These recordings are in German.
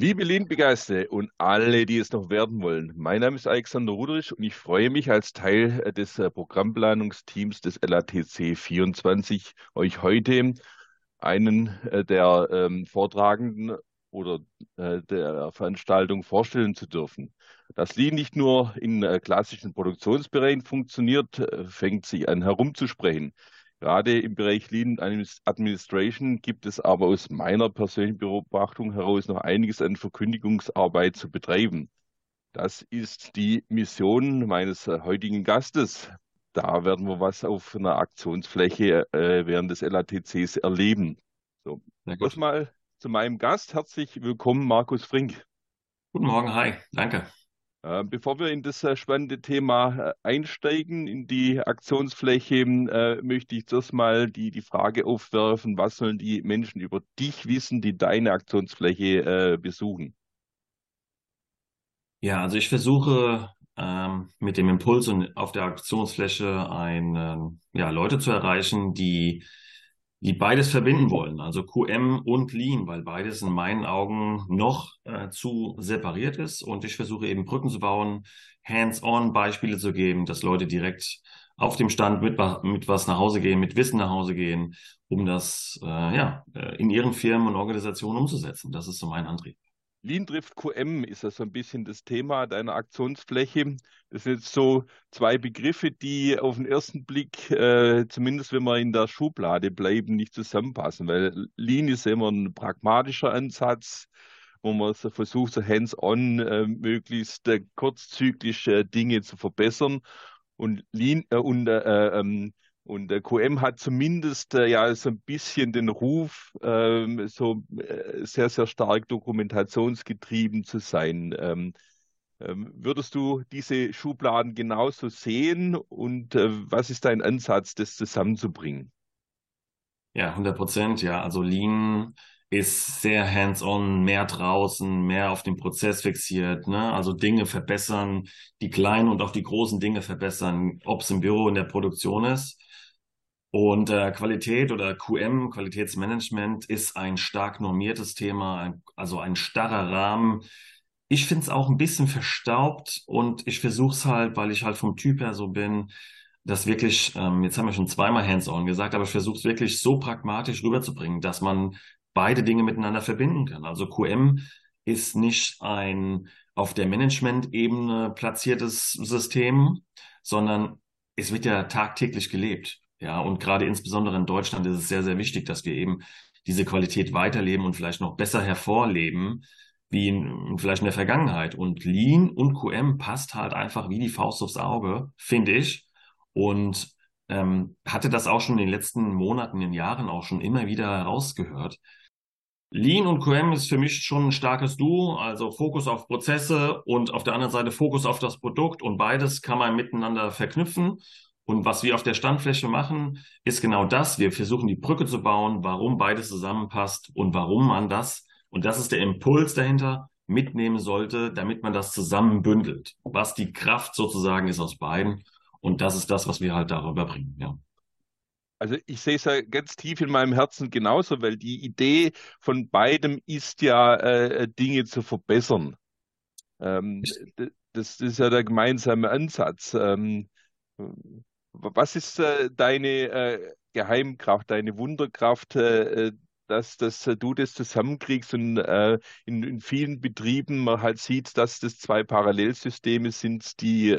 Liebe Lean-Begeisterte und alle, die es noch werden wollen, mein Name ist Alexander Rudrich und ich freue mich als Teil äh, des äh, Programmplanungsteams des LATC 24 euch heute einen äh, der ähm, Vortragenden oder äh, der Veranstaltung vorstellen zu dürfen. Dass Lean nicht nur in äh, klassischen Produktionsbereichen funktioniert, fängt sich an herumzusprechen. Gerade im Bereich Lean Administration gibt es aber aus meiner persönlichen Beobachtung heraus noch einiges an Verkündigungsarbeit zu betreiben. Das ist die Mission meines äh, heutigen Gastes. Da werden wir was auf einer Aktionsfläche äh, während des LATCs erleben. So, erstmal zu meinem Gast. Herzlich willkommen, Markus Frink. Guten Morgen, hi, danke. Äh, bevor wir in das äh, spannende Thema äh, einsteigen, in die Aktionsfläche, möchte ich zuerst mal die, die Frage aufwerfen, was sollen die Menschen über dich wissen, die deine Aktionsfläche besuchen? Ja, also ich versuche ähm, mit dem Impuls und auf der Aktionsfläche ein, ja, Leute zu erreichen, die die beides verbinden wollen, also QM und Lean, weil beides in meinen Augen noch äh, zu separiert ist. Und ich versuche eben Brücken zu bauen, hands-on Beispiele zu geben, dass Leute direkt auf dem Stand mit, mit was nach Hause gehen, mit Wissen nach Hause gehen, um das äh, ja, äh, in ihren Firmen und Organisationen umzusetzen. Das ist so mein Antrieb. Lean trifft QM ist ja so ein bisschen das Thema deiner Aktionsfläche. Das sind jetzt so zwei Begriffe, die auf den ersten Blick, äh, zumindest wenn wir in der Schublade bleiben, nicht zusammenpassen, weil Lean ist immer ein pragmatischer Ansatz, wo man so versucht, so hands-on äh, möglichst äh, kurzzyklisch Dinge zu verbessern. Und Lean äh, und äh, ähm, und der QM hat zumindest äh, ja so ein bisschen den Ruf, ähm, so äh, sehr, sehr stark dokumentationsgetrieben zu sein. Ähm, ähm, würdest du diese Schubladen genauso sehen und äh, was ist dein Ansatz, das zusammenzubringen? Ja, 100 Prozent, ja. Also Lean ist sehr hands-on, mehr draußen, mehr auf den Prozess fixiert, ne? Also Dinge verbessern, die kleinen und auch die großen Dinge verbessern, ob es im Büro in der Produktion ist. Und äh, Qualität oder QM, Qualitätsmanagement, ist ein stark normiertes Thema, ein, also ein starrer Rahmen. Ich finde es auch ein bisschen verstaubt und ich versuche es halt, weil ich halt vom Typ her so bin, das wirklich, ähm, jetzt haben wir schon zweimal Hands-on gesagt, aber ich versuche es wirklich so pragmatisch rüberzubringen, dass man beide Dinge miteinander verbinden kann. Also QM ist nicht ein auf der Management-Ebene platziertes System, sondern es wird ja tagtäglich gelebt. Ja, und gerade insbesondere in Deutschland ist es sehr, sehr wichtig, dass wir eben diese Qualität weiterleben und vielleicht noch besser hervorleben, wie in, vielleicht in der Vergangenheit. Und Lean und QM passt halt einfach wie die Faust aufs Auge, finde ich. Und ähm, hatte das auch schon in den letzten Monaten, in Jahren auch schon immer wieder herausgehört. Lean und QM ist für mich schon ein starkes Duo, also Fokus auf Prozesse und auf der anderen Seite Fokus auf das Produkt und beides kann man miteinander verknüpfen und was wir auf der Standfläche machen, ist genau das. Wir versuchen die Brücke zu bauen, warum beides zusammenpasst und warum man das, und das ist der Impuls dahinter, mitnehmen sollte, damit man das zusammen bündelt. Was die Kraft sozusagen ist aus beiden. Und das ist das, was wir halt darüber bringen, ja. Also ich sehe es ja ganz tief in meinem Herzen genauso, weil die Idee von beidem ist ja, äh, Dinge zu verbessern. Ähm, das, das, ist ja der gemeinsame Ansatz. Ähm, was ist äh, deine äh, Geheimkraft, deine Wunderkraft, äh, äh dass, dass äh, du das zusammenkriegst und äh, in, in, vielen Betrieben man halt sieht, dass das zwei Parallelsysteme sind, die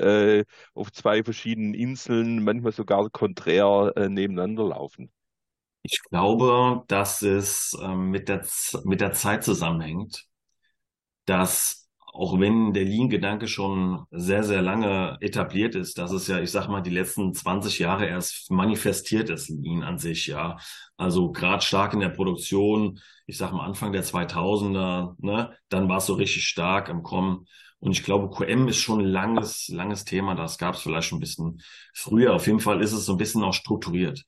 auf zwei verschiedenen Inseln, manchmal sogar konträr nebeneinander laufen? Ich glaube, dass es ähm, mit, der, mit der Zeit zusammenhängt, dass auch wenn der Lean-Gedanke schon sehr, sehr lange etabliert ist, dass es ja, ich sag mal, die letzten 20 Jahre erst manifestiert ist, Lean an sich, ja. Also gerade stark in der Produktion, ich sag mal Anfang der 2000er, ne, dann war es so richtig stark am Kommen. Und ich glaube, QM ist schon ein langes, langes Thema. Das gab es vielleicht schon ein bisschen früher. Auf jeden Fall ist es so ein bisschen auch strukturiert.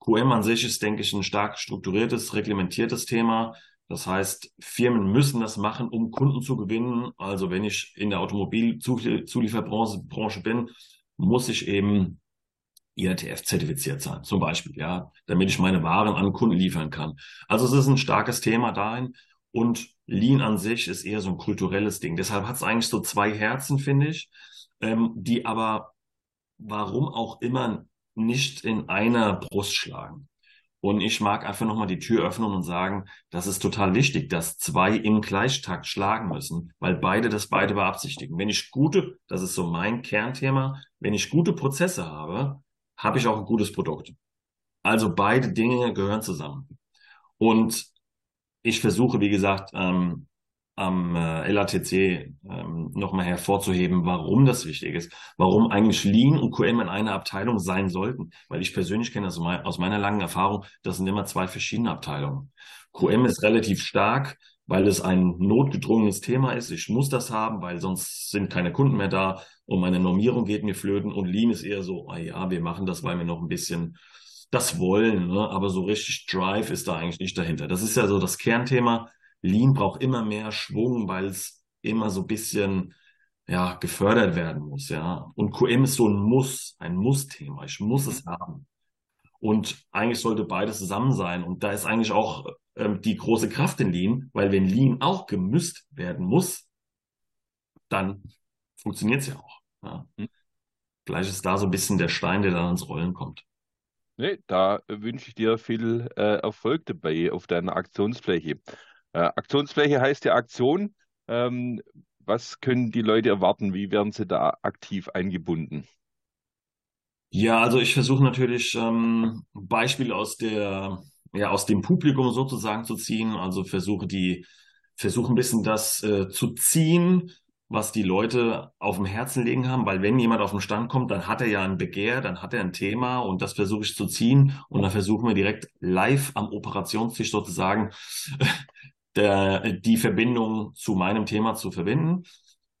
QM an sich ist, denke ich, ein stark strukturiertes, reglementiertes Thema das heißt, Firmen müssen das machen, um Kunden zu gewinnen. Also wenn ich in der Automobilzulieferbranche bin, muss ich eben IATF zertifiziert sein, zum Beispiel, ja, damit ich meine Waren an Kunden liefern kann. Also es ist ein starkes Thema dahin. Und Lean an sich ist eher so ein kulturelles Ding. Deshalb hat es eigentlich so zwei Herzen, finde ich, ähm, die aber warum auch immer nicht in einer Brust schlagen. Und ich mag einfach nochmal die Tür öffnen und sagen, das ist total wichtig, dass zwei im Gleichtakt schlagen müssen, weil beide das beide beabsichtigen. Wenn ich gute, das ist so mein Kernthema, wenn ich gute Prozesse habe, habe ich auch ein gutes Produkt. Also beide Dinge gehören zusammen. Und ich versuche, wie gesagt, ähm, am äh, LATC ähm, nochmal hervorzuheben, warum das wichtig ist, warum eigentlich Lean und QM in einer Abteilung sein sollten. Weil ich persönlich kenne das aus meiner langen Erfahrung, das sind immer zwei verschiedene Abteilungen. QM ist relativ stark, weil es ein notgedrungenes Thema ist. Ich muss das haben, weil sonst sind keine Kunden mehr da und meine Normierung geht mir flöten. Und Lean ist eher so, ah ja, wir machen das, weil wir noch ein bisschen das wollen, ne? aber so richtig Drive ist da eigentlich nicht dahinter. Das ist ja so das Kernthema Lean braucht immer mehr Schwung, weil es immer so ein bisschen ja, gefördert werden muss, ja. Und QM ist so ein Muss, ein Muss-Thema. Ich muss es haben. Und eigentlich sollte beides zusammen sein. Und da ist eigentlich auch ähm, die große Kraft in Lean, weil wenn Lean auch gemüsst werden muss, dann funktioniert es ja auch. Ja. Hm. Vielleicht ist da so ein bisschen der Stein, der dann ins Rollen kommt. Nee, da wünsche ich dir viel äh, Erfolg dabei auf deiner Aktionsfläche. Äh, Aktionsfläche heißt ja Aktion. Ähm, was können die Leute erwarten? Wie werden sie da aktiv eingebunden? Ja, also ich versuche natürlich ähm, Beispiele aus der, ja, aus dem Publikum sozusagen zu ziehen. Also versuche die, versuche ein bisschen das äh, zu ziehen, was die Leute auf dem Herzen liegen haben, weil wenn jemand auf den Stand kommt, dann hat er ja ein Begehr, dann hat er ein Thema und das versuche ich zu ziehen und dann versuchen wir direkt live am Operationstisch sozusagen der, die Verbindung zu meinem Thema zu verbinden.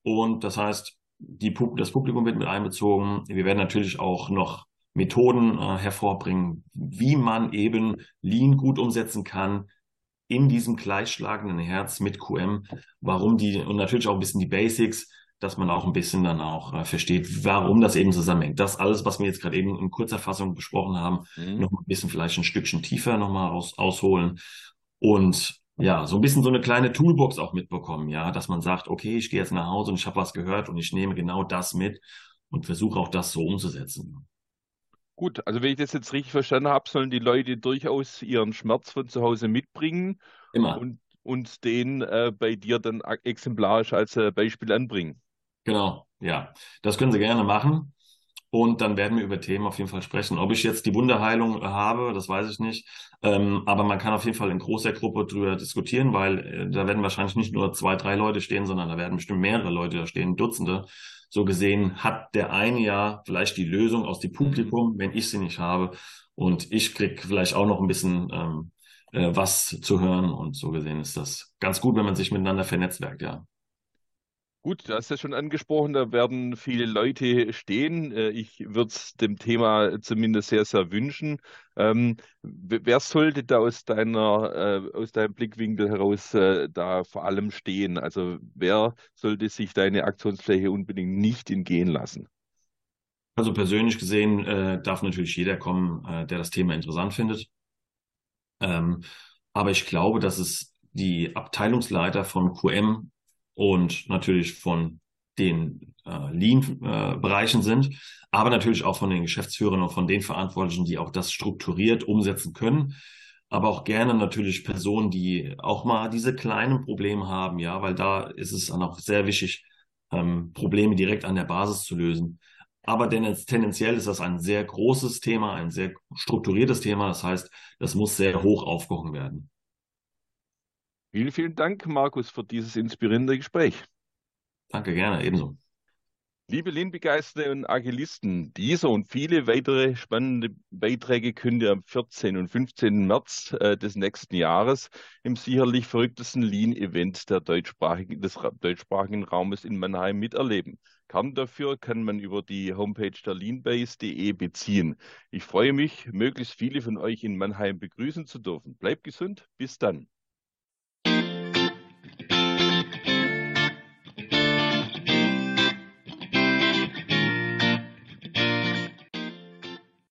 Und das heißt, die, das Publikum wird mit einbezogen. Wir werden natürlich auch noch Methoden äh, hervorbringen, wie man eben Lean gut umsetzen kann in diesem gleichschlagenden Herz mit QM, warum die und natürlich auch ein bisschen die Basics, dass man auch ein bisschen dann auch äh, versteht, warum das eben zusammenhängt. Das alles, was wir jetzt gerade eben in kurzer Fassung besprochen haben, mhm. noch ein bisschen vielleicht ein Stückchen tiefer nochmal aus, ausholen und ja, so ein bisschen so eine kleine Toolbox auch mitbekommen, ja, dass man sagt, okay, ich gehe jetzt nach Hause und ich habe was gehört und ich nehme genau das mit und versuche auch das so umzusetzen. Gut, also wenn ich das jetzt richtig verstanden habe, sollen die Leute durchaus ihren Schmerz von zu Hause mitbringen Immer. und, und den äh, bei dir dann exemplarisch als äh, Beispiel anbringen. Genau, ja. Das können sie gerne machen. Und dann werden wir über Themen auf jeden Fall sprechen. Ob ich jetzt die Wunderheilung habe, das weiß ich nicht. Ähm, aber man kann auf jeden Fall in großer Gruppe drüber diskutieren, weil äh, da werden wahrscheinlich nicht nur zwei, drei Leute stehen, sondern da werden bestimmt mehrere Leute da stehen, Dutzende. So gesehen hat der eine ja vielleicht die Lösung aus dem Publikum, wenn ich sie nicht habe. Und ich krieg vielleicht auch noch ein bisschen ähm, äh, was zu hören. Und so gesehen ist das ganz gut, wenn man sich miteinander vernetzwerkt, ja. Gut, du hast ja schon angesprochen, da werden viele Leute stehen. Äh, ich würde es dem Thema zumindest sehr, sehr wünschen. Ähm, wer sollte da aus deiner, äh, aus deinem Blickwinkel heraus äh, da vor allem stehen? Also wer sollte sich deine Aktionsfläche unbedingt nicht entgehen lassen? Also persönlich gesehen äh, darf natürlich jeder kommen, äh, der das Thema interessant findet. Ähm, aber ich glaube, dass es die Abteilungsleiter von QM und natürlich von den äh, Lean-Bereichen äh, sind, aber natürlich auch von den Geschäftsführern und von den Verantwortlichen, die auch das strukturiert umsetzen können. Aber auch gerne natürlich Personen, die auch mal diese kleinen Probleme haben, ja, weil da ist es dann auch sehr wichtig, ähm, Probleme direkt an der Basis zu lösen. Aber tendenziell ist das ein sehr großes Thema, ein sehr strukturiertes Thema. Das heißt, das muss sehr hoch aufgehoben werden. Vielen, vielen Dank, Markus, für dieses inspirierende Gespräch. Danke, gerne, ebenso. Liebe Lean-Begeisterte und Agilisten, dieser und viele weitere spannende Beiträge könnt ihr am 14. und 15. März äh, des nächsten Jahres im sicherlich verrücktesten Lean-Event deutschsprachigen, des deutschsprachigen Raumes in Mannheim miterleben. Karten dafür kann man über die Homepage der leanbase.de beziehen. Ich freue mich, möglichst viele von euch in Mannheim begrüßen zu dürfen. Bleibt gesund, bis dann.